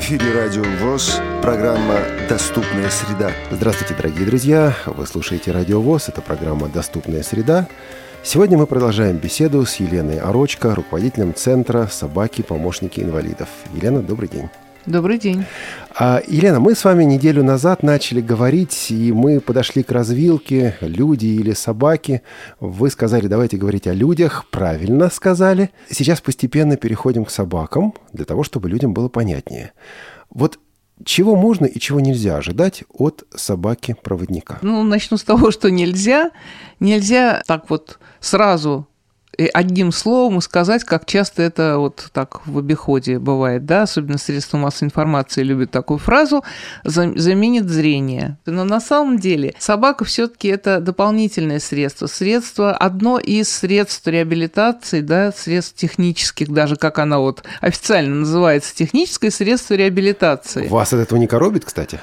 эфире Радио ВОЗ, программа «Доступная среда». Здравствуйте, дорогие друзья! Вы слушаете Радио ВОЗ, это программа «Доступная среда». Сегодня мы продолжаем беседу с Еленой Орочко, руководителем Центра «Собаки-помощники инвалидов». Елена, добрый день. Добрый день. А, Елена, мы с вами неделю назад начали говорить, и мы подошли к развилке «люди или собаки». Вы сказали, давайте говорить о людях, правильно сказали. Сейчас постепенно переходим к собакам, для того, чтобы людям было понятнее. Вот чего можно и чего нельзя ожидать от собаки-проводника? Ну, начну с того, что нельзя. Нельзя так вот сразу одним словом сказать, как часто это вот так в обиходе бывает, да, особенно средства массовой информации любят такую фразу, заменит зрение. Но на самом деле собака все таки это дополнительное средство, средство, одно из средств реабилитации, да, средств технических, даже как она вот официально называется, техническое средство реабилитации. Вас от этого не коробит, кстати?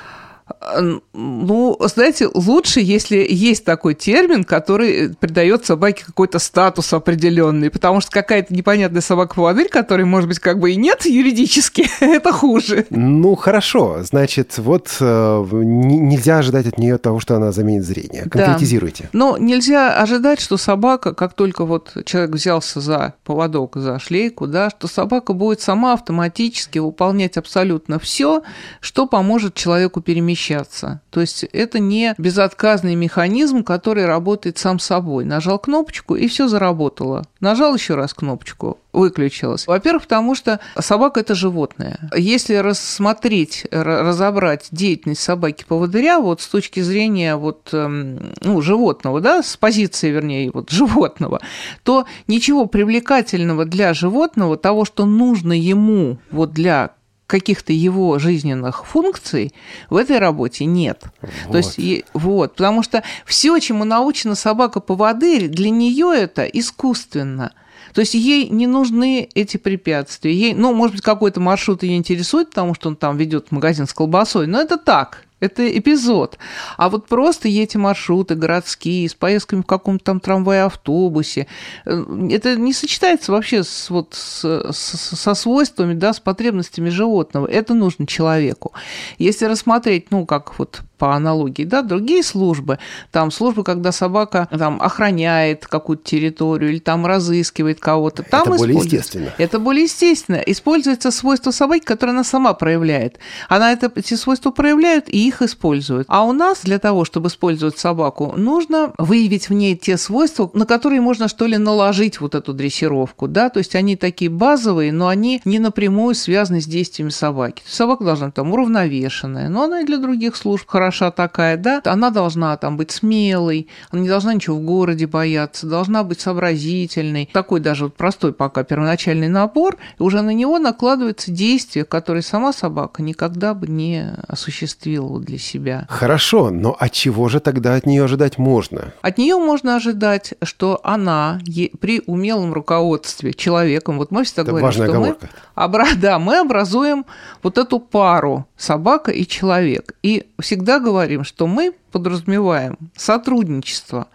Ну, знаете, лучше, если есть такой термин, который придает собаке какой-то статус определенный, потому что какая-то непонятная собака-поводырь, которой, может быть, как бы и нет юридически, это хуже. Ну, хорошо. Значит, вот э, нельзя ожидать от нее того, что она заменит зрение. Конкретизируйте. Да. Но нельзя ожидать, что собака, как только вот человек взялся за поводок, за шлейку, да, что собака будет сама автоматически выполнять абсолютно все, что поможет человеку перемещаться перемещаться. То есть это не безотказный механизм, который работает сам собой. Нажал кнопочку, и все заработало. Нажал еще раз кнопочку, выключилось. Во-первых, потому что собака – это животное. Если рассмотреть, разобрать деятельность собаки-поводыря вот с точки зрения вот, эм, ну, животного, да, с позиции, вернее, вот, животного, то ничего привлекательного для животного, того, что нужно ему вот для каких-то его жизненных функций в этой работе нет. Вот. То есть, вот, потому что все, чему научена собака-поводырь, для нее это искусственно. То есть ей не нужны эти препятствия. Ей, ну, может быть, какой-то маршрут ее интересует, потому что он там ведет магазин с колбасой, но это так, это эпизод. А вот просто эти маршруты городские, с поездками в каком-то там трамвае, автобусе, э, это не сочетается вообще с, вот, с, с, со свойствами, да, с потребностями животного. Это нужно человеку. Если рассмотреть, ну, как вот по аналогии, да, другие службы, там службы, когда собака там охраняет какую-то территорию или там разыскивает кого-то, там это более естественно. Это более естественно. Используется свойство собаки, которое она сама проявляет. Она это, эти свойства проявляет и их использует. А у нас для того, чтобы использовать собаку, нужно выявить в ней те свойства, на которые можно что ли наложить вот эту дрессировку, да, то есть они такие базовые, но они не напрямую связаны с действиями собаки. Собака должна там уравновешенная, но она и для других служб хорошо хороша такая, да, она должна там быть смелой, она не должна ничего в городе бояться, должна быть сообразительной. Такой даже вот простой пока первоначальный набор, и уже на него накладывается действие, которое сама собака никогда бы не осуществила для себя. Хорошо, но от чего же тогда от нее ожидать можно? От нее можно ожидать, что она при умелом руководстве человеком, вот мы всегда Это говорим, что оговорка. мы, обра... да, мы образуем вот эту пару собака и человек. И всегда говорим, что мы подразумеваем сотрудничество.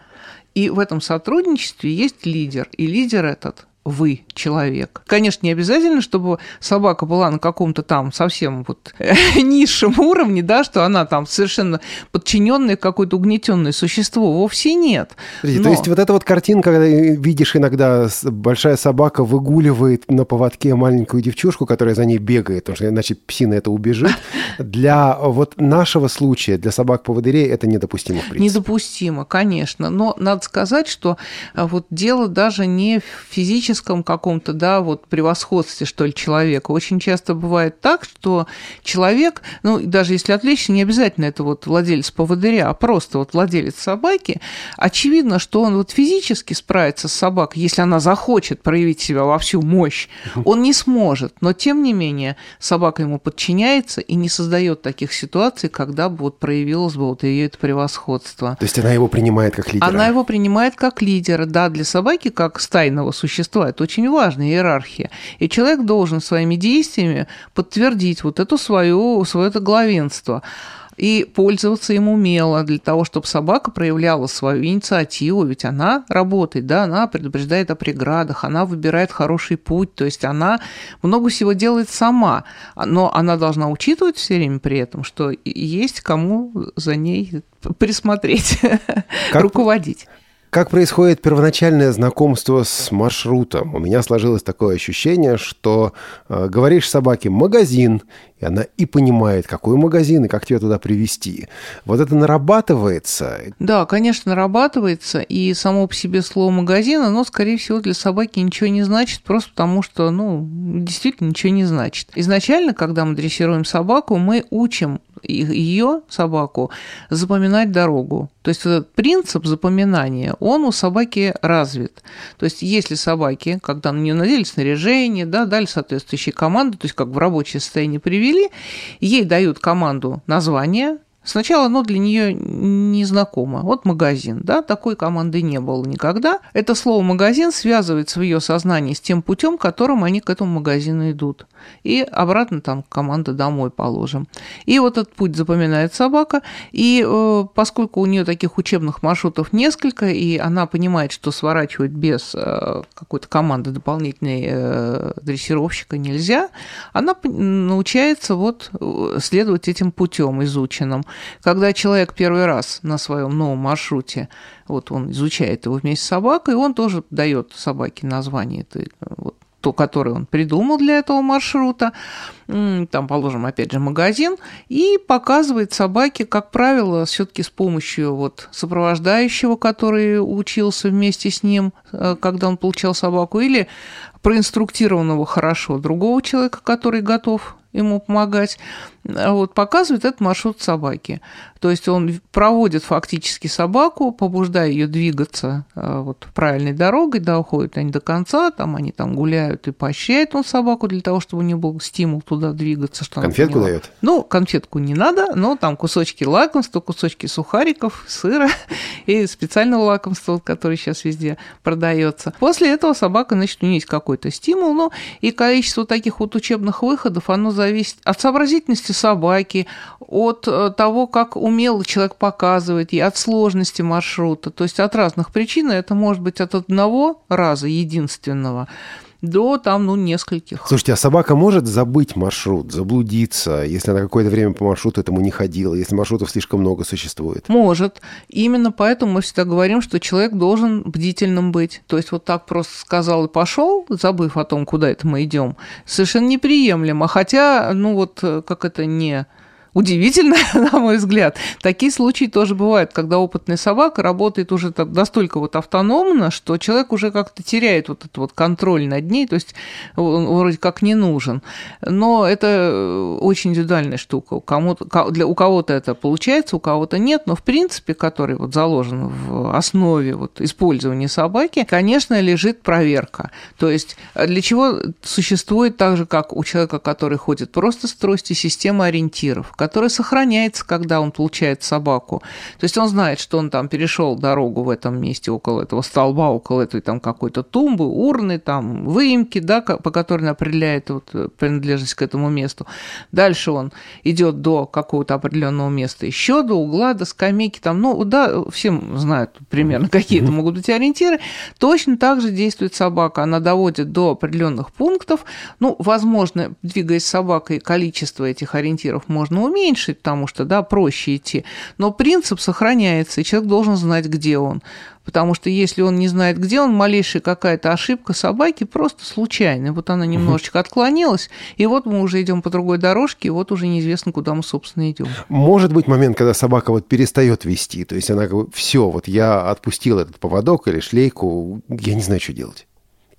И в этом сотрудничестве есть лидер. И лидер этот вы человек. Конечно, не обязательно, чтобы собака была на каком-то там совсем вот низшем уровне, да, что она там совершенно подчиненное какое-то угнетенное существо. Вовсе нет. Но... То есть вот эта вот картинка, когда видишь иногда большая собака выгуливает на поводке маленькую девчушку, которая за ней бегает, потому что иначе псина это убежит. Для вот нашего случая, для собак-поводырей это недопустимо, в принципе. Недопустимо, конечно. Но надо сказать, что а, вот дело даже не в физическом физическом каком-то, да, вот превосходстве, что ли, человека. Очень часто бывает так, что человек, ну, даже если отвлечься, не обязательно это вот владелец поводыря, а просто вот владелец собаки, очевидно, что он вот физически справится с собакой, если она захочет проявить себя во всю мощь, он не сможет. Но, тем не менее, собака ему подчиняется и не создает таких ситуаций, когда бы вот проявилось бы вот ее это превосходство. То есть она его принимает как лидера? Она его принимает как лидера, да, для собаки, как стайного существа, существа. Это очень важная иерархия. И человек должен своими действиями подтвердить вот эту свою, свое это главенство. и пользоваться им умела для того, чтобы собака проявляла свою инициативу, ведь она работает, да, она предупреждает о преградах, она выбирает хороший путь, то есть она много всего делает сама, но она должна учитывать все время при этом, что есть кому за ней присмотреть, как, руководить. Как происходит первоначальное знакомство с маршрутом? У меня сложилось такое ощущение, что э, говоришь собаке «магазин», и она и понимает, какой магазин и как тебя туда привести. Вот это нарабатывается. Да, конечно, нарабатывается. И само по себе слово «магазин», оно, скорее всего, для собаки ничего не значит, просто потому что, ну, действительно ничего не значит. Изначально, когда мы дрессируем собаку, мы учим ее, собаку, запоминать дорогу. То есть этот принцип запоминания, он у собаки развит. То есть если собаки, когда на нее надели снаряжение, да, дали соответствующие команды, то есть как в рабочее состояние привели, ей дают команду название, Сначала оно для нее не знакомо. Вот магазин, да, такой команды не было никогда. Это слово магазин связывается в ее сознании с тем путем, которым они к этому магазину идут и обратно там команда домой положим. И вот этот путь запоминает собака, и э, поскольку у нее таких учебных маршрутов несколько, и она понимает, что сворачивать без э, какой-то команды дополнительной э, дрессировщика нельзя, она научается вот э, следовать этим путем изученным. Когда человек первый раз на своем новом маршруте, вот он изучает его вместе с собакой, он тоже дает собаке название этой вот, то, который он придумал для этого маршрута, там, положим, опять же, магазин, и показывает собаке, как правило, все-таки с помощью вот сопровождающего, который учился вместе с ним, э, когда он получал собаку, или проинструктированного хорошо другого человека, который готов ему помогать, вот, показывает этот маршрут собаки. То есть он проводит фактически собаку, побуждая ее двигаться э, вот, правильной дорогой, да, уходят они до конца, там они там гуляют и поощряет он собаку для того, чтобы у нее был стимул туда двигаться. Что конфетку дает? Ну, конфетку не надо, но там кусочки лакомства, кусочки сухариков, сыра и специального лакомства, который сейчас везде продается. После этого собака, значит, у нее есть какой-то стимул, ну, и количество таких вот учебных выходов, оно зависит от сообразительности собаки, от э, того, как умело человек показывает, и от сложности маршрута. То есть от разных причин, это может быть от одного раза единственного до там, ну, нескольких. Слушайте, а собака может забыть маршрут, заблудиться, если она какое-то время по маршруту этому не ходила, если маршрутов слишком много существует? Может. Именно поэтому мы всегда говорим, что человек должен бдительным быть. То есть вот так просто сказал и пошел, забыв о том, куда это мы идем, совершенно неприемлемо. Хотя, ну вот, э, как это не удивительно, на мой взгляд. Такие случаи тоже бывают, когда опытная собака работает уже так настолько вот автономно, что человек уже как-то теряет вот этот вот контроль над ней, то есть он вроде как не нужен. Но это очень индивидуальная штука. У, кому-то, для, у кого-то это получается, у кого-то нет, но в принципе, который вот заложен в основе вот использования собаки, конечно, лежит проверка. То есть для чего существует так же, как у человека, который ходит просто с трости, система ориентиров, который сохраняется, когда он получает собаку. То есть он знает, что он там перешел дорогу в этом месте около этого столба, около этой там какой-то тумбы, урны, там выемки, да, по которой он определяет вот э, принадлежность к этому месту. Дальше он идет до какого-то определенного места, еще до угла, до скамейки, там, ну, да, всем знают примерно, какие это могут быть ориентиры. Точно так же действует собака. Она доводит до определенных пунктов. Ну, возможно, двигаясь собакой, количество этих ориентиров можно уменьшить, уменьшить, потому что, да, проще идти. Но принцип сохраняется, и человек должен знать, где он. Потому что если он не знает, где он, малейшая какая-то ошибка собаки просто случайная. Вот она немножечко отклонилась, и вот мы уже идем по другой дорожке, и вот уже неизвестно, куда мы, собственно, идем. Может быть момент, когда собака вот перестает вести, то есть она говорит, все, вот я отпустил этот поводок или шлейку, я не знаю, что делать.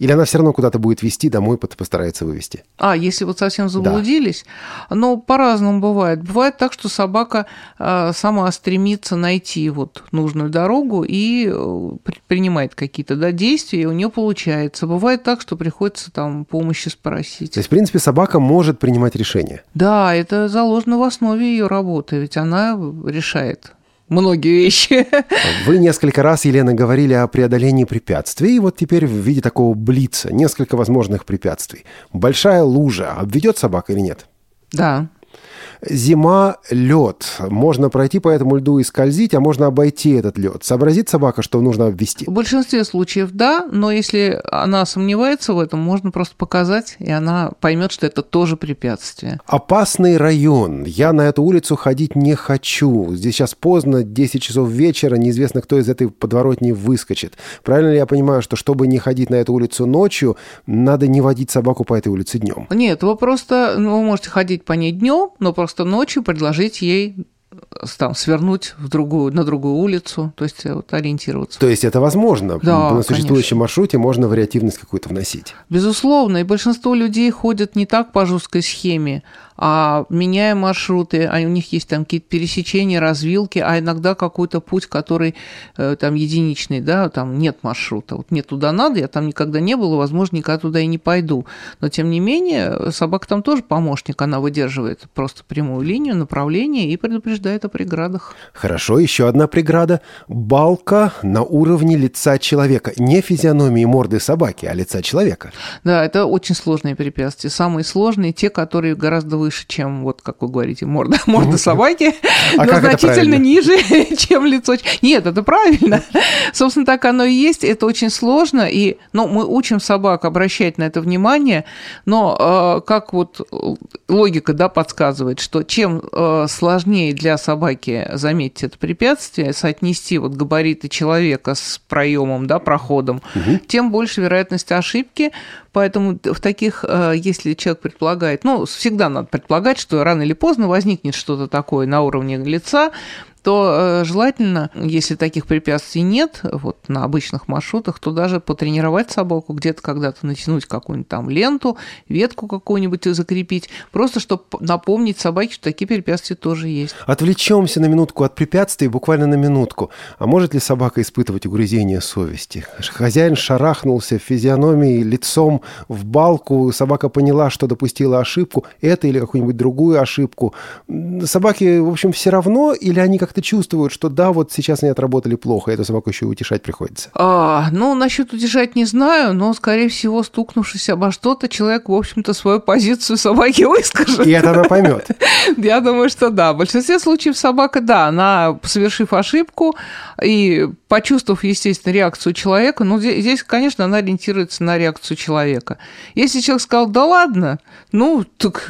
Или она все равно куда-то будет вести, домой постарается вывести? А, если вот совсем заблудились? Да. Ну, по-разному бывает. Бывает так, что собака э, сама стремится найти вот нужную дорогу и э, принимает какие-то да, действия, и у нее получается. Бывает так, что приходится там помощи спросить. То есть, в принципе, собака может принимать решения? Да, это заложено в основе ее работы, ведь она решает многие вещи. Вы несколько раз, Елена, говорили о преодолении препятствий, и вот теперь в виде такого блица несколько возможных препятствий. Большая лужа обведет собака или нет? Да. Зима, лед. Можно пройти по этому льду и скользить, а можно обойти этот лед. Сообразит собака, что нужно обвести? В большинстве случаев да, но если она сомневается в этом, можно просто показать, и она поймет, что это тоже препятствие. Опасный район. Я на эту улицу ходить не хочу. Здесь сейчас поздно, 10 часов вечера, неизвестно, кто из этой подворотни выскочит. Правильно ли я понимаю, что чтобы не ходить на эту улицу ночью, надо не водить собаку по этой улице днем? Нет, вы просто, ну, вы можете ходить по ней днем, но просто ночью предложить ей там, свернуть в другую, на другую улицу, то есть вот, ориентироваться. То есть это возможно? Да, На существующем конечно. маршруте можно вариативность какую-то вносить? Безусловно, и большинство людей ходят не так по жесткой схеме, а меняя маршруты, а у них есть там какие-то пересечения, развилки, а иногда какой-то путь, который э, там единичный, да, там нет маршрута. Вот мне туда надо, я там никогда не была, возможно, никогда туда и не пойду. Но, тем не менее, собака там тоже помощник, она выдерживает просто прямую линию, направление и предупреждает о преградах. Хорошо, еще одна преграда. Балка на уровне лица человека. Не физиономии морды собаки, а лица человека. Да, это очень сложные препятствия. Самые сложные, те, которые гораздо выше, чем, вот как вы говорите, морда, морда собаки, А но значительно ниже, чем лицо. Нет, это правильно. Собственно, так оно и есть. Это очень сложно. И, ну, мы учим собак обращать на это внимание, но э, как вот логика, да, подсказывает, что чем э, сложнее для собаки заметить это препятствие, соотнести вот габариты человека с проемом, да, проходом, тем больше вероятность ошибки. Поэтому в таких, э, если человек предполагает, ну, всегда надо предполагать, что рано или поздно возникнет что-то такое на уровне лица, то э, желательно, если таких препятствий нет, вот на обычных маршрутах, то даже потренировать собаку, где-то когда-то натянуть какую-нибудь там ленту, ветку какую-нибудь закрепить, просто чтобы напомнить собаке, что такие препятствия тоже есть. Отвлечемся на минутку от препятствий, буквально на минутку. А может ли собака испытывать угрызение совести? Хозяин шарахнулся физиономией, лицом в балку, собака поняла, что допустила ошибку, это или какую-нибудь другую ошибку. Собаки, в общем, все равно, или они как-то чувствуют, что да, вот сейчас они отработали плохо, эту собаку еще и утешать приходится? А, ну, насчет удержать не знаю, но, скорее всего, стукнувшись обо что-то, человек, в общем-то, свою позицию собаки выскажет. И это она поймет. Я думаю, что да. В большинстве случаев собака, да, она, совершив ошибку и почувствовав, естественно, реакцию человека, ну, здесь, конечно, она ориентируется на реакцию человека. Если человек сказал, да ладно, ну, так,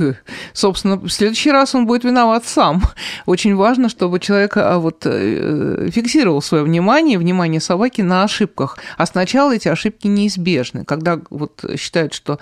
собственно, в следующий раз он будет виноват сам. Очень важно, чтобы человек а, вот э, фиксировал свое внимание, внимание собаки на ошибках. А сначала эти ошибки неизбежны. Когда вот считают, что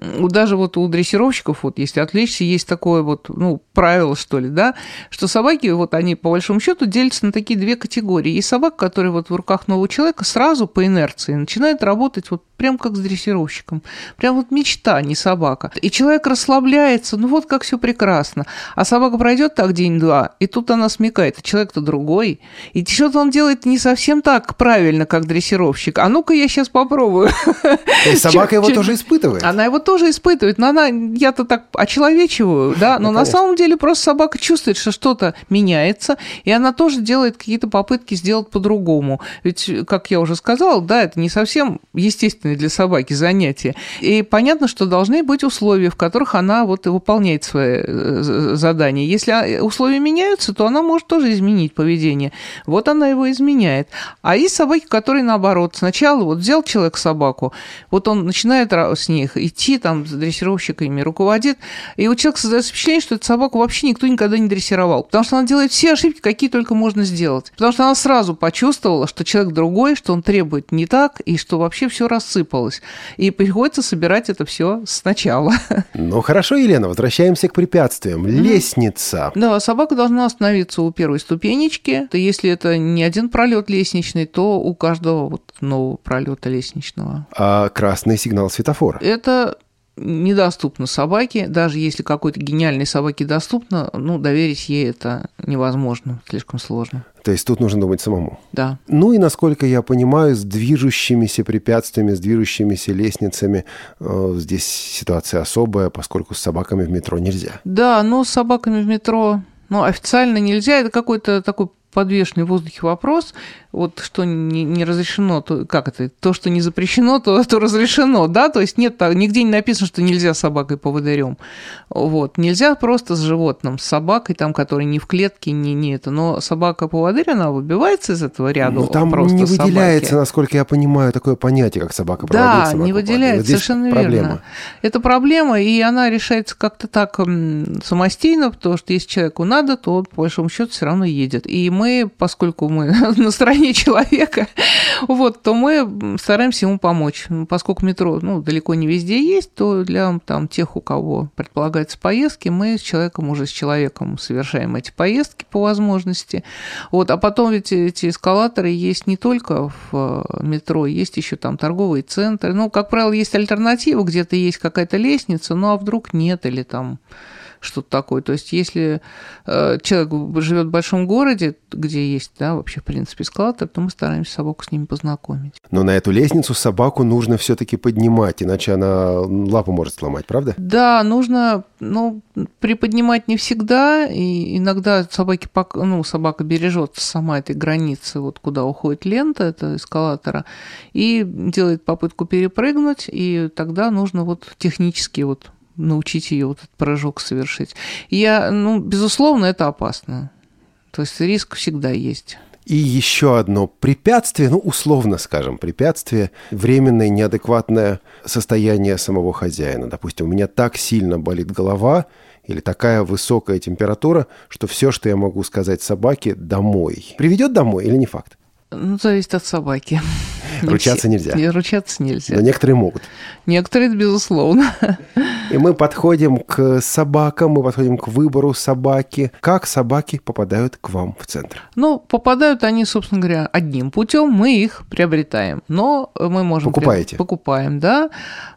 даже вот у дрессировщиков, вот если отвлечься, есть такое вот, ну, правило, что ли, да, что собаки, вот они по большому счету делятся на такие две категории. Есть собака, которая вот в руках нового человека сразу по инерции начинает работать вот прям как с дрессировщиком. Прям вот мечта, а не собака. И человек расслабляется, ну вот как все прекрасно. А собака пройдет так день-два, и тут она смекает, а человек-то другой. И что-то он делает не совсем так правильно, как дрессировщик. А ну-ка я сейчас попробую. Есть собака его тоже испытывает. Она его тоже испытывает, но она, я-то так очеловечиваю, да, но Ну, на конечно. самом деле просто собака чувствует, что что-то меняется, и она тоже делает какие-то попытки сделать по-другому. Ведь, как я уже сказала, да, это не совсем естественное для собаки занятие. И понятно, что должны быть условия, в которых она вот и выполняет свои э, задания. Если а, условия меняются, то она может тоже изменить поведение. Вот она его изменяет. А есть собаки, которые наоборот. Сначала вот взял человек собаку, вот он начинает с них идти, там, дрессировщиками руководит, и у человека создается впечатление, что эту собаку вообще никто никогда не дрессировал. Потому что она делает все ошибки, какие только можно сделать. Потому что она сразу почувствовала, что человек другой, что он требует не так, и что вообще все рассыпалось. И приходится собирать это все сначала. Ну хорошо, Елена, возвращаемся к препятствиям. Лестница. Да, собака должна остановиться у первой ступенечки. То Если это не один пролет лестничный, то у каждого вот нового пролета лестничного. А красный сигнал светофора. Это недоступно собаке, даже если какой-то гениальной собаке доступно, ну, доверить ей это невозможно, слишком сложно. То есть тут нужно думать самому. Да. Ну и, насколько я понимаю, с движущимися препятствиями, с движущимися лестницами э, здесь ситуация особая, поскольку с собаками в метро нельзя. Да, но с собаками в метро, ну, официально нельзя, это какой-то такой подвешенный в воздухе вопрос, вот что не, не разрешено, то как это, то, что не запрещено, то, то разрешено, да, то есть нет, нигде не написано, что нельзя собакой поводырем, вот, нельзя просто с животным, с собакой, там, которая не в клетке, не, не это, но собака поводырь, она выбивается из этого ряда ну, там просто не выделяется, собаки. насколько я понимаю, такое понятие, как собака Да, собака не выделяется, вот совершенно проблема. верно. Это проблема, и она решается как-то так самостийно, потому что если человеку надо, то он, по большому счету, все равно едет. И мы, поскольку мы на стороне человека, вот, то мы стараемся ему помочь. Поскольку метро ну, далеко не везде есть, то для там, тех, у кого предполагается поездки, мы с человеком, уже с человеком совершаем эти поездки по возможности. Вот, а потом ведь эти эскалаторы есть не только в э, метро, есть еще там торговые центры. Ну, как правило, есть альтернатива, где-то есть какая-то лестница, ну а вдруг нет, или там что-то такое. То есть, если э, человек живет в большом городе, где есть, да, вообще, в принципе, эскалатор, то мы стараемся собаку с ними познакомить. Но на эту лестницу собаку нужно все-таки поднимать, иначе она лапу может сломать, правда? Да, нужно, ну, приподнимать не всегда, и иногда собаки, ну, собака бережет сама этой границы, вот куда уходит лента, это эскалатора, и делает попытку перепрыгнуть, и тогда нужно вот технически вот научить ее вот этот прыжок совершить. Я, ну, безусловно, это опасно. То есть риск всегда есть. И еще одно препятствие, ну, условно скажем, препятствие, временное неадекватное состояние самого хозяина. Допустим, у меня так сильно болит голова или такая высокая температура, что все, что я могу сказать собаке, домой. Приведет домой или не факт? Ну, зависит от собаки. Ручаться нельзя. Ручаться нельзя. Но некоторые могут. Некоторые, безусловно. И мы подходим к собакам, мы подходим к выбору собаки. Как собаки попадают к вам в центр? Ну, попадают они, собственно говоря, одним путем. Мы их приобретаем. Но мы можем... Покупаете? Покупаем, да.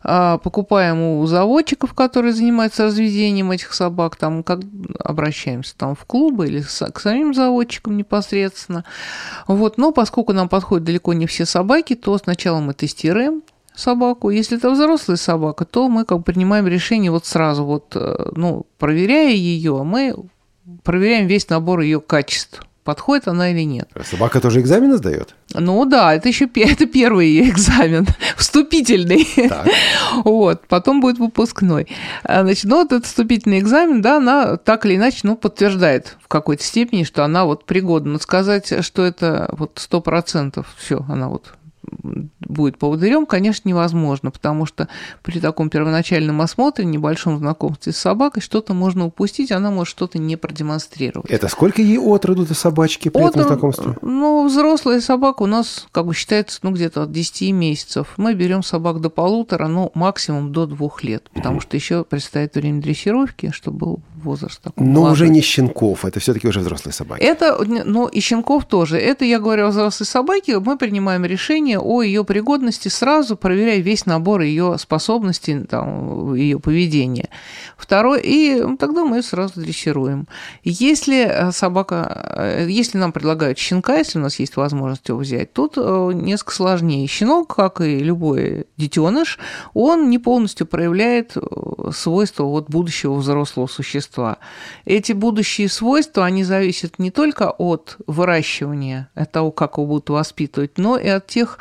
А, покупаем у заводчиков, которые занимаются разведением этих собак. Там как обращаемся там в клубы или к самим заводчикам непосредственно. Вот. Но поскольку нам подходят далеко не все собаки, то сначала мы тестируем собаку. Если это взрослая собака, то мы как бы принимаем решение вот сразу, вот, э, ну, проверяя ее, мы проверяем весь набор ее качеств подходит она или нет. Собака тоже экзамены сдает? Ну да, это еще это первый ее экзамен, вступительный. Так. Вот, потом будет выпускной. А, значит, ну вот этот вступительный экзамен, да, она так или иначе, ну, подтверждает в какой-то степени, что она вот пригодна. Но сказать, что это вот сто процентов все, она вот будет поводырем, конечно, невозможно, потому что при таком первоначальном осмотре, небольшом знакомстве с собакой, что-то можно упустить, она может что-то не продемонстрировать. Это сколько ей от роду до собачки при от, этом знакомстве? Ну, взрослая собака у нас, как бы считается, ну, где-то от 10 месяцев. Мы берем собак до полутора, ну, максимум до двух лет, потому что еще предстоит время дрессировки, чтобы возраст такой. Но молодой. уже не щенков, это все-таки уже взрослые собаки. Это, ну, и щенков тоже. Это, я говорю о взрослой собаке, мы принимаем решение о ее пригодности сразу, проверяя весь набор ее способностей, там, ее поведения. Второй, и тогда мы ее сразу дрессируем. Если э, собака, э, если нам предлагают щенка, если у нас есть возможность его взять, тут э, несколько сложнее. Щенок, как и любой детеныш, он не полностью проявляет свойства вот будущего взрослого существа. Эти будущие свойства, они зависят не только от выращивания, от того, как его будут воспитывать, но и от тех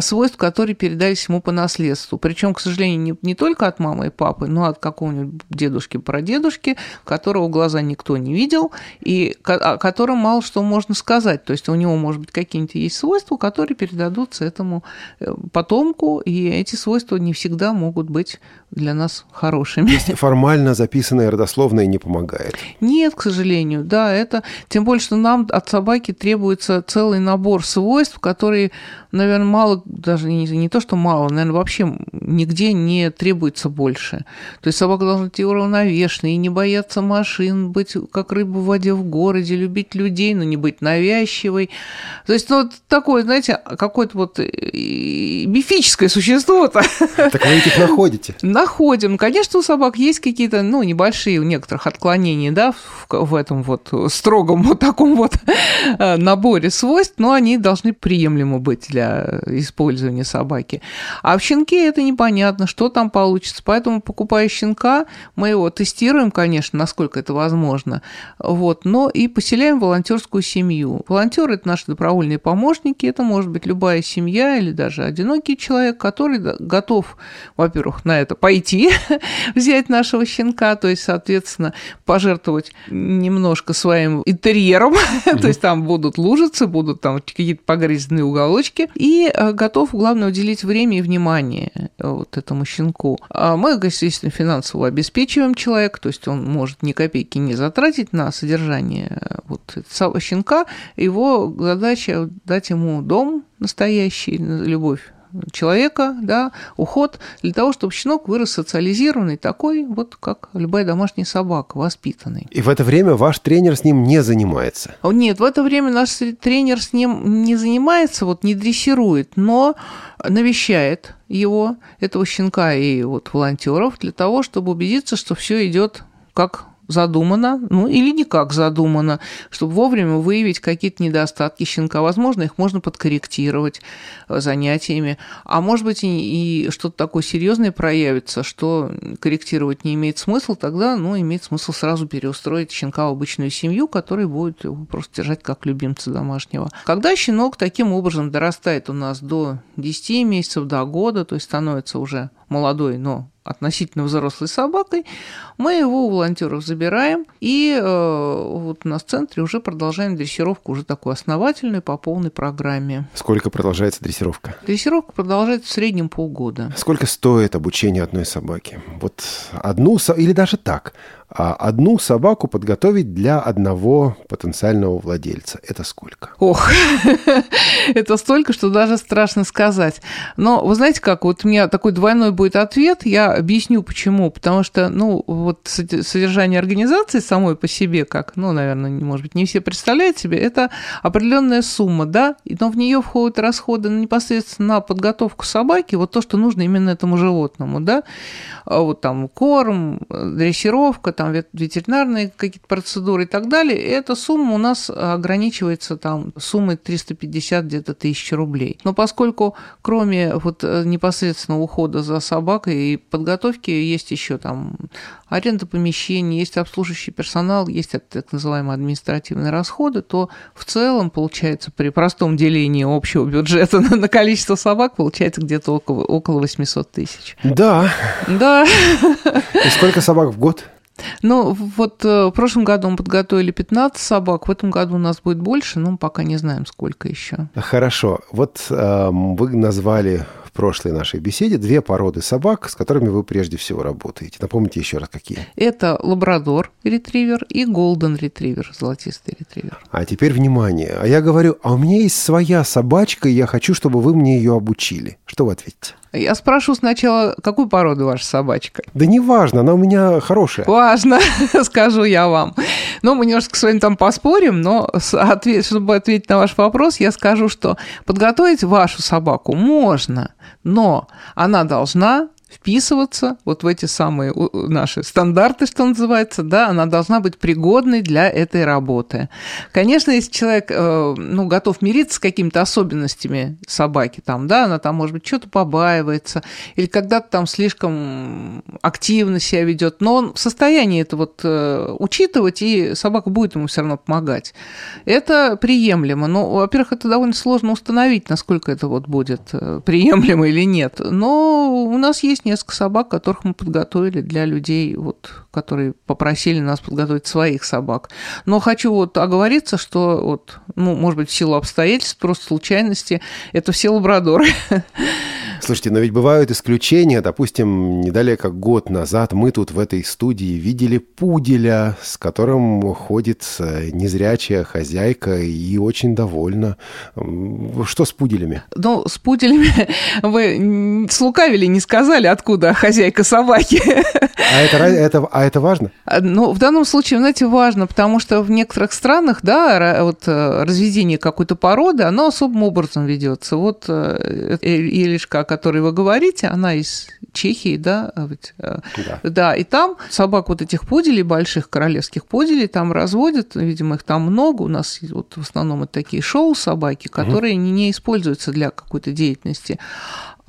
свойств, которые передались ему по наследству. Причем, к сожалению, не, не только от мамы и папы, но от какого-нибудь дедушки, прадедушки, которого глаза никто не видел, и о котором мало что можно сказать. То есть у него, может быть, какие-нибудь есть свойства, которые передадутся этому э, потомку, и эти свойства не всегда могут быть для нас хорошими. Есть формально записанное родословное не помогает? Нет, к сожалению, да, это... Тем более, что нам от собаки требуется целый набор свойств, которые, наверное, мало, даже не, не то, что мало, наверное, вообще нигде не требуется больше. То есть собака должна быть уравновешенной, и не бояться машин, быть как рыба в воде в городе, любить людей, но не быть навязчивой. То есть, ну, вот такое, знаете, какое-то вот э, мифическое существо-то. Так вы этих находите? Находим. Конечно, у собак есть какие-то, ну, небольшие некоторых отклонения, да, в, в этом вот строгом вот таком вот э, наборе свойств, но они должны приемлемо быть для использования собаки. А в щенке это непонятно, что там получится. Поэтому, покупая щенка, мы его тестируем, конечно, насколько это возможно, вот, но и поселяем волонтерскую семью. Волонтеры – это наши добровольные помощники, это может быть любая семья или даже одинокий человек, который готов, во-первых, на это пойти, взять нашего щенка, то есть, соответственно, пожертвовать немножко своим интерьером, то есть там будут лужицы, будут там какие-то погрызенные уголочки, и э, готов, главное, уделить время и внимание э, вот этому щенку. А мы, естественно, финансово обеспечиваем человека, то есть он может ни копейки не затратить на содержание э, вот этого щенка. Его задача дать ему дом настоящий, любовь человека, да, уход для того, чтобы щенок вырос социализированный, такой вот, как любая домашняя собака, воспитанный. И в это время ваш тренер с ним не занимается? Нет, в это время наш тренер с ним не занимается, вот не дрессирует, но навещает его, этого щенка и вот волонтеров для того, чтобы убедиться, что все идет как задумано, ну или никак задумано, чтобы вовремя выявить какие-то недостатки щенка. Возможно, их можно подкорректировать э, занятиями, а может быть и, что-то такое серьезное проявится, что корректировать не имеет смысла, тогда ну, имеет смысл сразу переустроить щенка в обычную семью, которая будет его просто держать как любимца домашнего. Когда щенок таким образом дорастает у нас до 10 месяцев, до года, то есть становится уже молодой, но относительно взрослой собакой, мы его у волонтеров забираем и э, вот у нас в центре уже продолжаем дрессировку уже такую основательную по полной программе. Сколько продолжается дрессировка? Дрессировка продолжается в среднем полгода. Сколько стоит обучение одной собаки? Вот одну или даже так, одну собаку подготовить для одного потенциального владельца. Это сколько? Ох, это столько, что даже страшно сказать. Но вы знаете как, вот у меня такой двойной будет ответ, я объясню почему. Потому что, ну, вот содержание организации самой по себе, как, ну, наверное, может быть, не все представляют себе, это определенная сумма, да, но в нее входят расходы непосредственно на подготовку собаки, вот то, что нужно именно этому животному, да, а вот там корм, дрессировка, там ветеринарные какие-то процедуры и так далее, и эта сумма у нас ограничивается там суммой 350 где-то тысяч рублей. Но поскольку кроме вот э, непосредственно ухода за собакой и подготовки есть еще там аренда помещений, есть обслуживающий персонал, есть так называемые административные расходы, то в целом получается при простом делении общего бюджета на, на количество собак получается где-то около, около 800 тысяч. Да. Да. И сколько собак в год? Ну, вот э, в прошлом году мы подготовили 15 собак, в этом году у нас будет больше, но пока не знаем, сколько еще. Хорошо. Вот э, вы назвали в прошлой нашей беседе две породы собак, с которыми вы прежде всего работаете. Напомните еще раз, какие. Это лабрадор ретривер и голден ретривер, золотистый ретривер. А теперь внимание. А я говорю, а у меня есть своя собачка, и я хочу, чтобы вы мне ее обучили. Что вы ответите? Я спрошу сначала, какую породу ваша собачка? Да не важно, она у меня хорошая. Важно, скажу я вам. Ну, мы немножко с вами там поспорим, но чтобы ответить на ваш вопрос, я скажу, что подготовить вашу собаку можно, но она должна вписываться вот в эти самые наши стандарты, что называется, да, она должна быть пригодной для этой работы. Конечно, если человек, э, ну, готов мириться с какими-то особенностями собаки, там, да, она там, может быть, что-то побаивается, или когда-то там слишком активно себя ведет, но он в состоянии это вот э, учитывать, и собака будет ему все равно помогать. Это приемлемо. Но, во-первых, это довольно сложно установить, насколько это вот будет э, приемлемо или нет. Но у нас есть несколько собак, которых мы подготовили для людей, вот, которые попросили нас подготовить своих собак. Но хочу вот оговориться, что вот, ну, может быть, в силу обстоятельств, просто случайности, это все лабрадоры. Слушайте, но ведь бывают исключения. Допустим, не далее как год назад мы тут в этой студии видели пуделя, с которым ходит э, незрячая хозяйка и очень довольна. Что с пуделями? Ну, с пуделями вы слукавили, не сказали, откуда хозяйка собаки. А это, это, а это важно? А, ну, в данном случае, знаете, важно, потому что в некоторых странах, да, вот э, разведение какой-то породы, оно особым образом ведется. Вот Елишка, которой вы говорите, она из Чехии, да, а да. да, и там собак вот этих пуделей, больших королевских пуделей, там разводят, видимо, их там много, у нас вот в основном это такие шоу-собаки, которые угу. не, не используются для какой-то деятельности.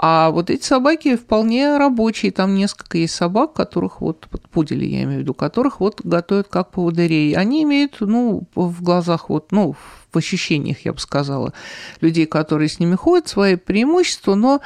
А вот эти собаки вполне рабочие. Там несколько есть собак, которых вот, пудели, я имею в виду, которых вот готовят как поводырей. Они имеют, ну, в глазах вот, ну, в ощущениях, я бы сказала, людей, которые с ними ходят, свои преимущества, но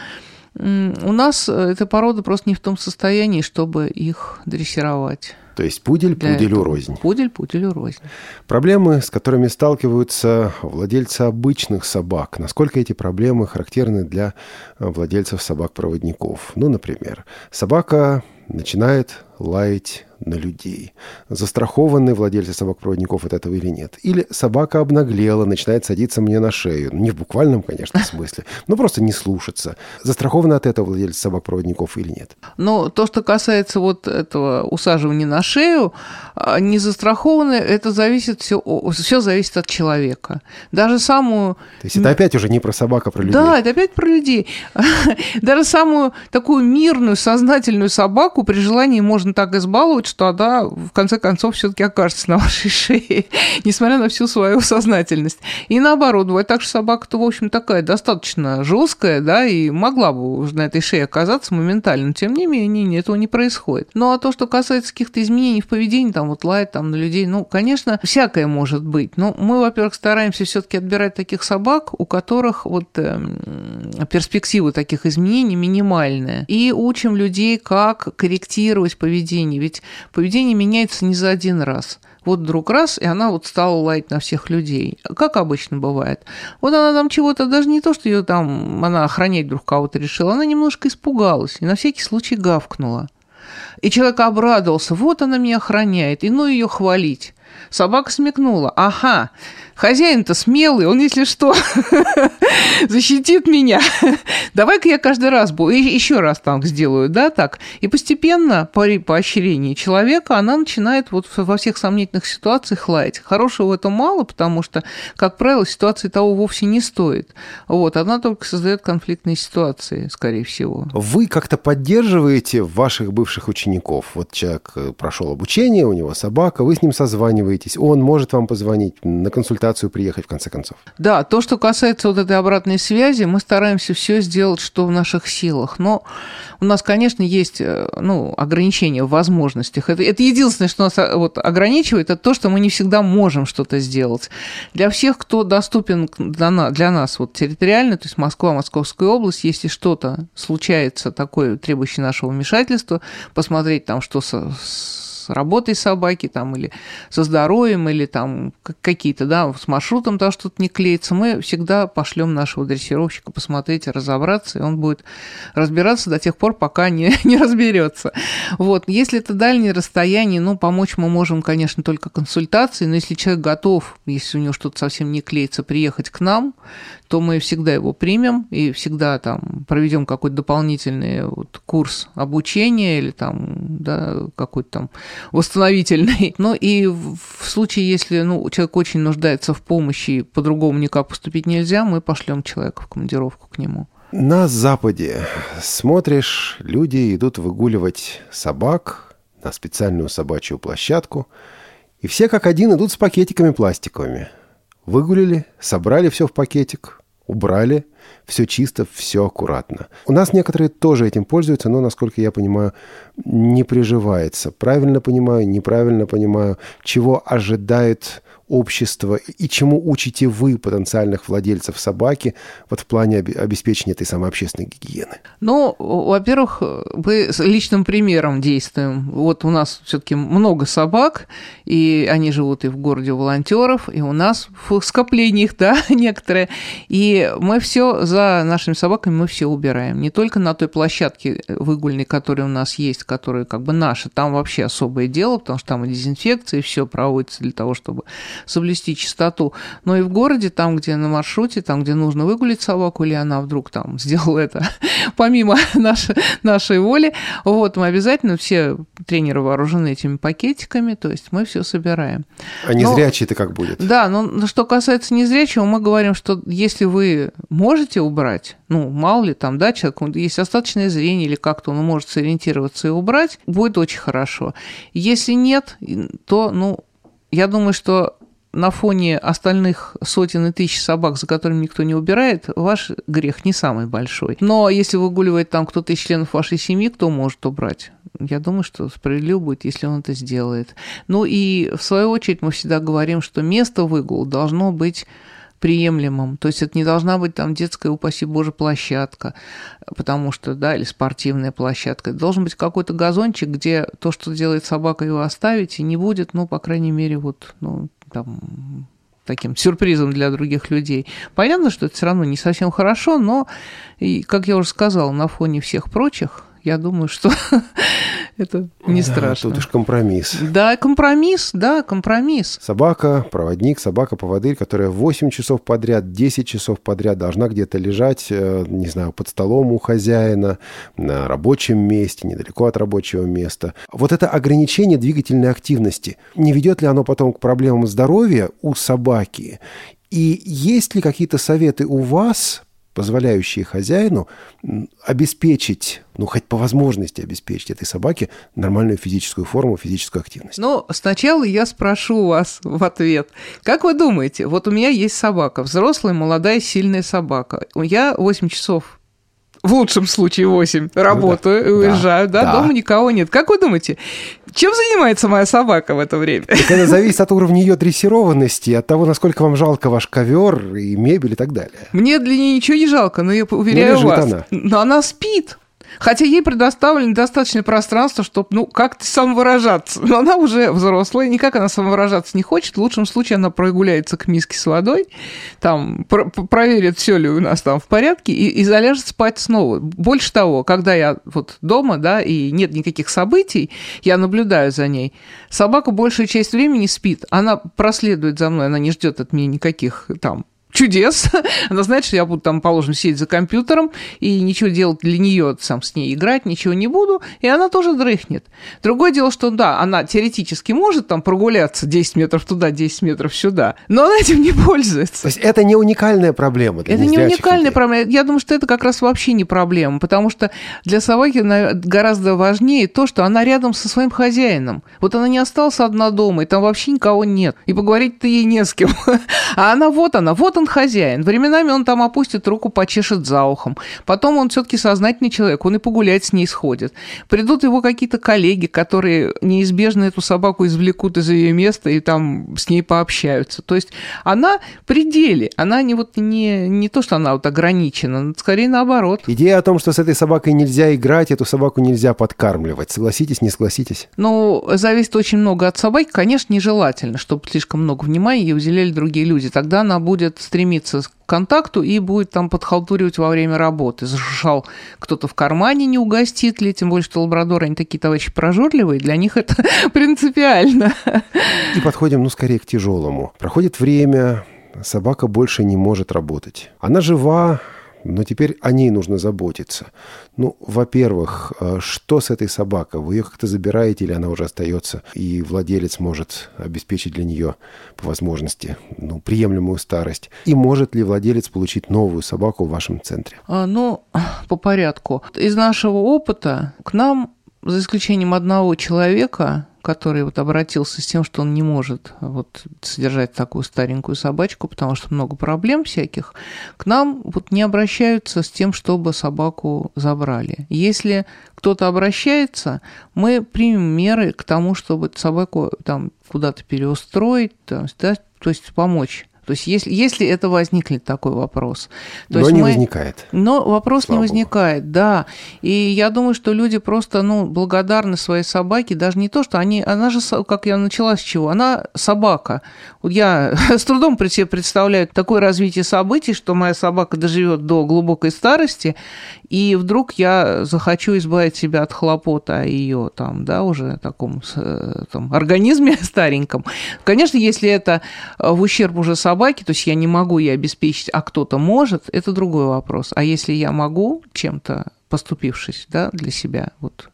у нас эта порода просто не в том состоянии, чтобы их дрессировать. То есть пудель пуделю рознь. Пудель пуделю рознь. Проблемы, с которыми сталкиваются владельцы обычных собак. Насколько эти проблемы характерны для владельцев собак-проводников? Ну, например, собака начинает лаять на людей. Застрахованы владельцы собак-проводников от этого или нет? Или собака обнаглела, начинает садиться мне на шею. Не в буквальном, конечно, смысле, но просто не слушаться. Застрахованы от этого владельцы собак-проводников или нет? Ну, то, что касается вот этого усаживания на шею, а, не застрахованы, это зависит все, все зависит от человека. Даже самую... То есть это опять уже не про собак, а про людей? Да, это опять про людей. Даже самую такую мирную, сознательную собаку при желании можно так избаловать, что она в конце концов все-таки окажется на вашей шее, несмотря на всю свою сознательность. И наоборот, бывает так, что собака-то, в общем, такая достаточно жесткая, да, и могла бы уже на этой шее оказаться моментально, но тем не менее этого не происходит. Ну, а то, что касается каких-то изменений в поведении, там вот лает там на людей, ну, конечно, всякое может быть. Но мы, во-первых, стараемся все-таки отбирать таких собак, у которых вот э, перспективы таких изменений минимальные. И учим людей, как корректировать поведение. Ведь поведение меняется не за один раз. Вот вдруг раз, и она вот стала лаять на всех людей. Как обычно бывает. Вот она там чего-то, даже не то, что ее там, она охранять вдруг кого-то решила, она немножко испугалась и на всякий случай гавкнула. И человек обрадовался, вот она меня охраняет, и ну ее хвалить. Собака смекнула, ага, Хозяин-то смелый, он, если что, защитит меня. Давай-ка я каждый раз буду, еще раз там сделаю, да, так. И постепенно по поощрении человека она начинает вот во всех сомнительных ситуациях лаять. Хорошего в этом мало, потому что, как правило, ситуации того вовсе не стоит. Вот, она только создает конфликтные ситуации, скорее всего. Вы как-то поддерживаете ваших бывших учеников? Вот человек э, прошел обучение, у него собака, вы с ним созваниваетесь, он может вам позвонить на консультацию приехать, в конце концов. Да, то, что касается вот этой обратной связи, мы стараемся все сделать, что в наших силах. Но у нас, конечно, есть э, ну, ограничения в возможностях. Это, это единственное, что нас э, вот, ограничивает, это то, что мы не всегда можем что-то сделать. Для всех, кто доступен для нас, для нас вот, территориально, то есть Москва, Московская область, если что-то случается такое, требующее нашего вмешательства, посмотреть там, что со, работой собаки, там, или со здоровьем, или там какие-то, да, с маршрутом да, что-то не клеится, мы всегда пошлем нашего дрессировщика посмотреть, разобраться, и он будет разбираться до тех пор, пока не, не разберется. Вот. Если это дальние расстояния, ну, помочь мы можем, конечно, только консультации, но если человек готов, если у него что-то совсем не клеится, приехать к нам, то мы всегда его примем и всегда там проведем какой-то дополнительный вот курс обучения или там, да, какой-то там восстановительный. Но и в случае, если ну, человек очень нуждается в помощи, по-другому никак поступить нельзя, мы пошлем человека в командировку к нему. На Западе смотришь, люди идут выгуливать собак на специальную собачью площадку, и все как один идут с пакетиками пластиковыми. Выгулили, собрали все в пакетик, убрали, все чисто, все аккуратно. У нас некоторые тоже этим пользуются, но, насколько я понимаю, не приживается. Правильно понимаю, неправильно понимаю, чего ожидает общества и чему учите вы, потенциальных владельцев собаки, вот в плане обеспечения этой самой общественной гигиены? Ну, во-первых, мы с личным примером действуем. Вот у нас все-таки много собак, и они живут и в городе волонтеров, и у нас в скоплениях, да, некоторые. И мы все за нашими собаками мы все убираем. Не только на той площадке выгульной, которая у нас есть, которая как бы наша, там вообще особое дело, потому что там и дезинфекция, и все проводится для того, чтобы соблюсти чистоту, но и в городе, там, где на маршруте, там, где нужно выгулить собаку, или она вдруг там сделала это помимо нашей, нашей воли, вот, мы обязательно все тренеры вооружены этими пакетиками, то есть мы все собираем. А незрячий это как будет? Да, но что касается незрячего, мы говорим, что если вы можете убрать, ну, мало ли там, да, человек, есть остаточное зрение или как-то он может сориентироваться и убрать, будет очень хорошо. Если нет, то, ну, я думаю, что на фоне остальных сотен и тысяч собак, за которыми никто не убирает, ваш грех не самый большой. Но если выгуливает там кто-то из членов вашей семьи, кто может убрать? Я думаю, что справедливо будет, если он это сделает. Ну и в свою очередь мы всегда говорим, что место выгула должно быть приемлемым. То есть это не должна быть там детская, упаси боже, площадка, потому что, да, или спортивная площадка. Это должен быть какой-то газончик, где то, что делает собака, его оставить, и не будет, ну, по крайней мере, вот, ну, там, таким сюрпризом для других людей. Понятно, что это все равно не совсем хорошо, но, и, как я уже сказала, на фоне всех прочих я думаю, что это не да, страшно. Тут уж компромисс. Да, компромисс, да, компромисс. Собака, проводник, собака-поводырь, которая 8 часов подряд, 10 часов подряд должна где-то лежать, э, не знаю, под столом у хозяина, на рабочем месте, недалеко от рабочего места. Вот это ограничение двигательной активности, не ведет ли оно потом к проблемам здоровья у собаки? И есть ли какие-то советы у вас позволяющие хозяину обеспечить, ну, хоть по возможности обеспечить этой собаке нормальную физическую форму, физическую активность. Ну, сначала я спрошу вас в ответ. Как вы думаете, вот у меня есть собака, взрослая, молодая, сильная собака. Я 8 часов в лучшем случае 8, работаю, ну, да. уезжаю, да, да, дома никого нет. Как вы думаете, чем занимается моя собака в это время? Так это зависит от уровня ее дрессированности, от того, насколько вам жалко ваш ковер и мебель и так далее. Мне для нее ничего не жалко, но я уверяю вас, она. но она спит. Хотя ей предоставлено достаточное пространство, чтобы, ну, как-то самовыражаться. Но она уже взрослая, никак она самовыражаться не хочет. В лучшем случае она прогуляется к миске с водой, там, про проверит, все ли у нас там в порядке, и, и заляжет спать снова. Больше того, когда я вот дома, да, и нет никаких событий, я наблюдаю за ней, собака большую часть времени спит. Она проследует за мной, она не ждет от меня никаких там чудес. Она знает, что я буду там, положим, сидеть за компьютером и ничего делать для нее, сам с ней играть, ничего не буду, и она тоже дрыхнет. Другое дело, что да, она теоретически может там прогуляться 10 метров туда, 10 метров сюда, но она этим не пользуется. То есть это не уникальная проблема для Это не уникальная людей. проблема. Я думаю, что это как раз вообще не проблема, потому что для собаки гораздо важнее то, что она рядом со своим хозяином. Вот она не осталась одна дома, и там вообще никого нет. И поговорить-то ей не с кем. А она вот она, вот он хозяин. Временами он там опустит руку, почешет за ухом. Потом он все-таки сознательный человек, он и погулять с ней сходит. Придут его какие-то коллеги, которые неизбежно эту собаку извлекут из ее места и там с ней пообщаются. То есть она при деле, она не вот не, не то, что она вот ограничена, скорее наоборот. Идея о том, что с этой собакой нельзя играть, эту собаку нельзя подкармливать. Согласитесь, не согласитесь? Ну, зависит очень много от собаки. Конечно, нежелательно, чтобы слишком много внимания ей уделяли другие люди. Тогда она будет стремиться к контакту и будет там подхалтуривать во время работы. Зашушал кто-то в кармане, не угостит ли, тем более, что лабрадоры, они такие товарищи прожорливые, для них это принципиально. И подходим, ну, скорее к тяжелому. Проходит время, собака больше не может работать. Она жива, но теперь о ней нужно заботиться. Ну, во-первых, э, что с этой собакой? Вы ее как-то забираете или она уже остается, и владелец может обеспечить для нее по возможности ну, приемлемую старость? И может ли владелец получить новую собаку в вашем центре? А, ну, по порядку. Из нашего опыта к нам, за исключением одного человека, который вот обратился с тем, что он не может вот содержать такую старенькую собачку, потому что много проблем всяких, к нам вот не обращаются с тем, чтобы собаку забрали. Если кто-то обращается, мы примем меры к тому, чтобы собаку там куда-то переустроить, есть, да, то есть помочь То есть если, если это возникнет такой вопрос. То но есть не мы... возникает. Но вопрос Слава не возникает, Богу. да. И я думаю, что люди просто ну, благодарны своей собаке, даже не то, что они... Она же, как я начала с чего, она собака. Вот я с трудом при себе представляю такое развитие событий, что моя собака доживет до глубокой старости, и вдруг я захочу избавить себя от хлопота о ее там, да, уже таком э, там, организме стареньком. Конечно, если это в ущерб уже собаке, то есть я не могу ей обеспечить, а кто-то может, это другой вопрос. А если я могу чем-то поступившись да, для себя, вот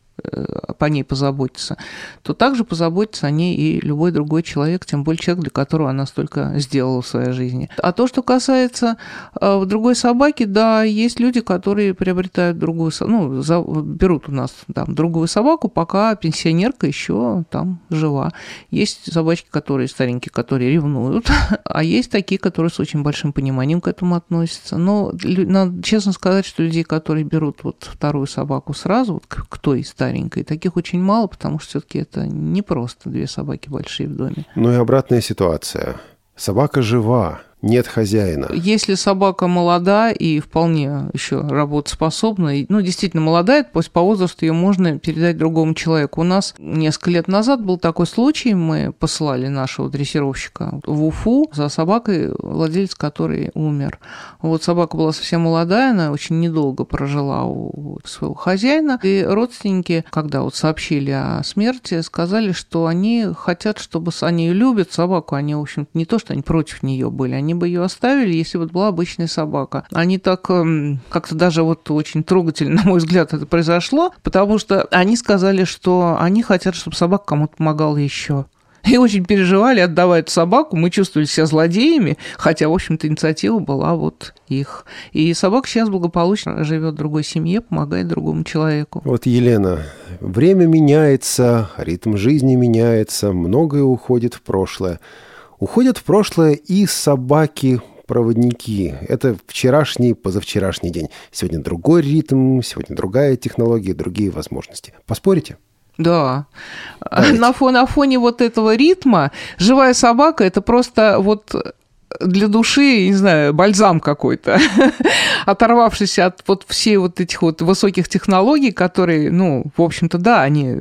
по ней позаботиться, то также позаботится о ней и любой другой человек, тем более человек, для которого она столько сделала в своей жизни. А то, что касается э, другой собаки, да, есть люди, которые приобретают другую, ну, за, берут у нас там другую собаку, пока пенсионерка еще там жива. Есть собачки, которые старенькие, которые ревнуют, а есть такие, которые с очень большим пониманием к этому относятся. Но надо честно сказать, что людей, которые берут вот вторую собаку сразу, вот к той старенькой, старенькой. Таких очень мало, потому что все-таки это не просто две собаки большие в доме. Ну и обратная ситуация. Собака жива, нет хозяина. Если собака молода и вполне еще работоспособна, ну, действительно молодая, то по возрасту ее можно передать другому человеку. У нас несколько лет назад был такой случай, мы послали нашего дрессировщика в Уфу за собакой, владелец которой умер. Вот собака была совсем молодая, она очень недолго прожила у своего хозяина, и родственники, когда вот сообщили о смерти, сказали, что они хотят, чтобы они любят собаку, они, в общем не то, что они против нее были, они бы ее оставили, если вот была обычная собака. Они так эм, как-то даже вот очень трогательно, на мой взгляд, это произошло, потому что они сказали, что они хотят, чтобы собака кому-то помогала еще. И очень переживали, отдавая эту собаку. Мы чувствовали себя злодеями, хотя, в общем-то, инициатива была вот их. И собака сейчас благополучно живет в другой семье, помогает другому человеку. Вот, Елена, время меняется, ритм жизни меняется, многое уходит в прошлое. Уходят в прошлое и собаки-проводники. Это вчерашний, позавчерашний день. Сегодня другой ритм, сегодня другая технология, другие возможности. Поспорите? Да. На, фон, на фоне вот этого ритма живая собака это просто вот для души, не знаю, бальзам какой-то, оторвавшись от вот всей вот этих вот высоких технологий, которые, ну, в общем-то, да, они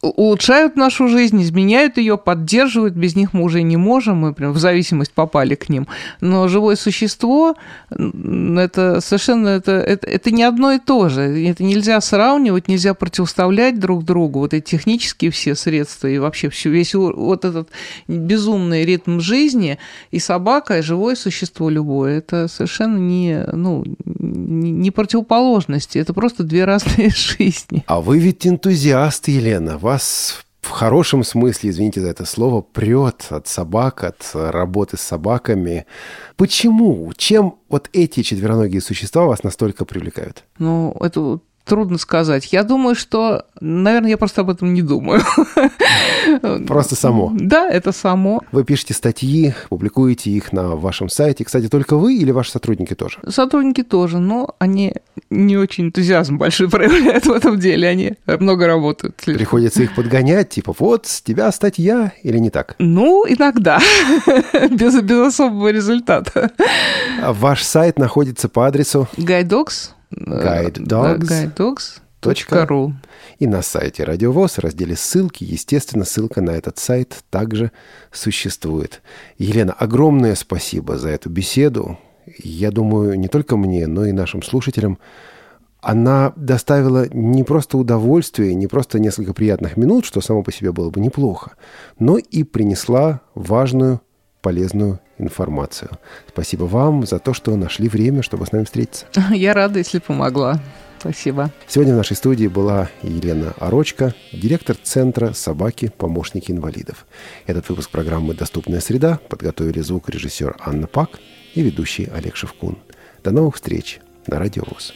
улучшают нашу жизнь, изменяют ее, поддерживают, без них мы уже не можем, мы прям в зависимость попали к ним. Но живое существо, это совершенно, это, это, это не одно и то же. Это нельзя сравнивать, нельзя противоставлять друг другу, вот эти технические все средства и вообще все, весь вот этот безумный ритм жизни и собака, и живое существо любое, это совершенно не, ну, не противоположности, это просто две разные жизни. А вы ведь энтузиаст, Елена, вас в хорошем смысле, извините за это слово, прет от собак, от работы с собаками. Почему? Чем вот эти четвероногие существа вас настолько привлекают? Ну, это Трудно сказать. Я думаю, что, наверное, я просто об этом не думаю. Просто само. Да, это само. Вы пишете статьи, публикуете их на вашем сайте. Кстати, только вы или ваши сотрудники тоже? Сотрудники тоже, но они не очень энтузиазм большой проявляют в этом деле. Они много работают. Приходится их подгонять, типа, вот, с тебя статья, или не так? Ну, иногда. без, без особого результата. А ваш сайт находится по адресу? Guidedogs guidedogs.ru И на сайте Радиовоз в разделе «Ссылки», естественно, ссылка на этот сайт также существует. Елена, огромное спасибо за эту беседу. Я думаю, не только мне, но и нашим слушателям она доставила не просто удовольствие, не просто несколько приятных минут, что само по себе было бы неплохо, но и принесла важную, полезную информацию. Спасибо вам за то, что нашли время, чтобы с нами встретиться. Я рада, если помогла. Спасибо. Сегодня в нашей студии была Елена Орочка, директор Центра «Собаки. Помощники инвалидов». Этот выпуск программы «Доступная среда» подготовили звукорежиссер Анна Пак и ведущий Олег Шевкун. До новых встреч на Радио ВОЗ.